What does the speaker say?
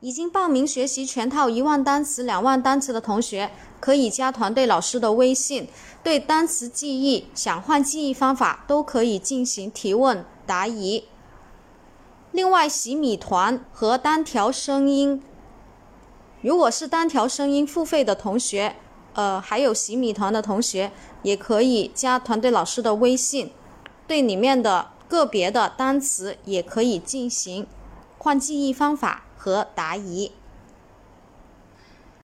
已经报名学习全套一万单词、两万单词的同学，可以加团队老师的微信，对单词记忆、想换记忆方法都可以进行提问答疑。另外，洗米团和单条声音，如果是单条声音付费的同学，呃，还有洗米团的同学，也可以加团队老师的微信，对里面的个别的单词也可以进行换记忆方法和答疑。